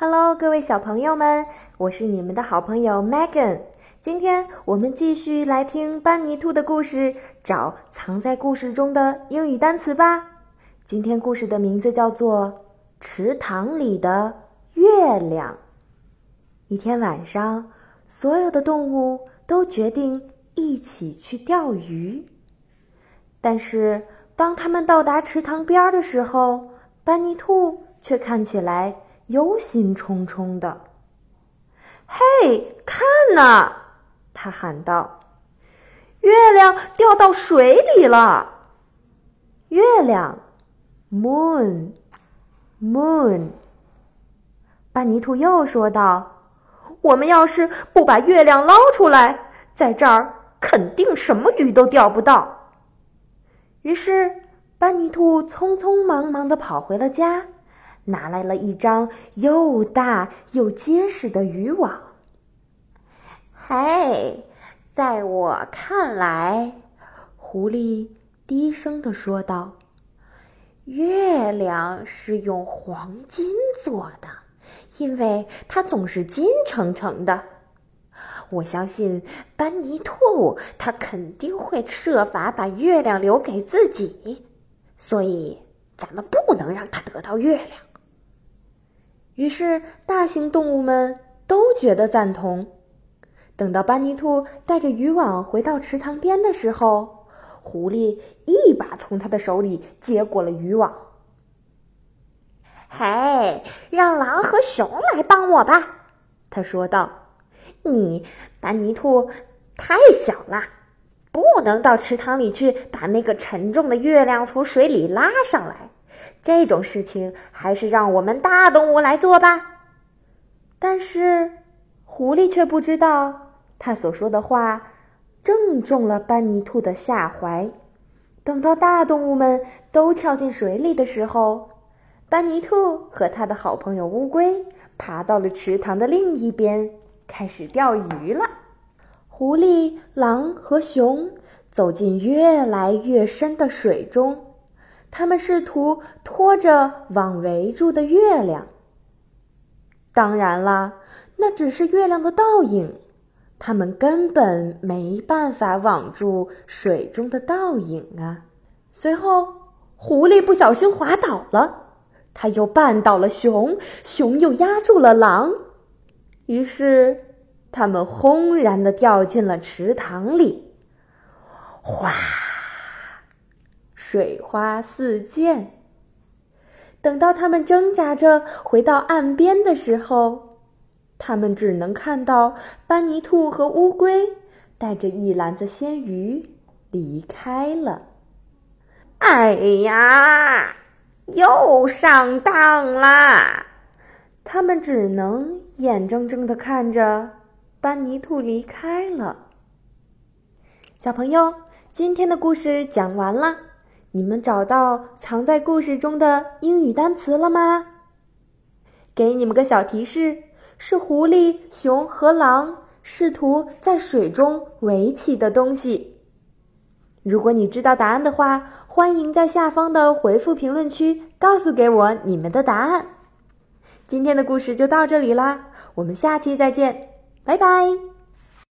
Hello，各位小朋友们，我是你们的好朋友 Megan。今天我们继续来听班尼兔的故事，找藏在故事中的英语单词吧。今天故事的名字叫做《池塘里的月亮》。一天晚上，所有的动物都决定一起去钓鱼。但是，当他们到达池塘边的时候，班尼兔却看起来……忧心忡忡的，嘿，看呐！他喊道：“月亮掉到水里了。”月亮，moon，moon。班尼兔又说道：“我们要是不把月亮捞出来，在这儿肯定什么鱼都钓不到。”于是，班尼兔匆匆忙忙的跑回了家。拿来了一张又大又结实的渔网。嘿，在我看来，狐狸低声的说道：“月亮是用黄金做的，因为它总是金澄澄的。我相信班尼兔，他肯定会设法把月亮留给自己，所以咱们不能让他得到月亮。”于是，大型动物们都觉得赞同。等到班尼兔带着渔网回到池塘边的时候，狐狸一把从他的手里接过了渔网。“嘿，让狼和熊来帮我吧！”他说道。“你，班尼兔，太小了，不能到池塘里去把那个沉重的月亮从水里拉上来。”这种事情还是让我们大动物来做吧。但是，狐狸却不知道，他所说的话正中了班尼兔的下怀。等到大动物们都跳进水里的时候，班尼兔和他的好朋友乌龟爬到了池塘的另一边，开始钓鱼了。狐狸、狼和熊走进越来越深的水中。他们试图拖着网围住的月亮。当然啦，那只是月亮的倒影，他们根本没办法网住水中的倒影啊！随后，狐狸不小心滑倒了，他又绊倒了熊，熊又压住了狼，于是他们轰然的掉进了池塘里，哗！水花四溅。等到他们挣扎着回到岸边的时候，他们只能看到班尼兔和乌龟带着一篮子鲜鱼离开了。哎呀，又上当啦！他们只能眼睁睁的看着班尼兔离开了。小朋友，今天的故事讲完了。你们找到藏在故事中的英语单词了吗？给你们个小提示：是狐狸、熊和狼试图在水中围起的东西。如果你知道答案的话，欢迎在下方的回复评论区告诉给我你们的答案。今天的故事就到这里啦，我们下期再见，拜拜。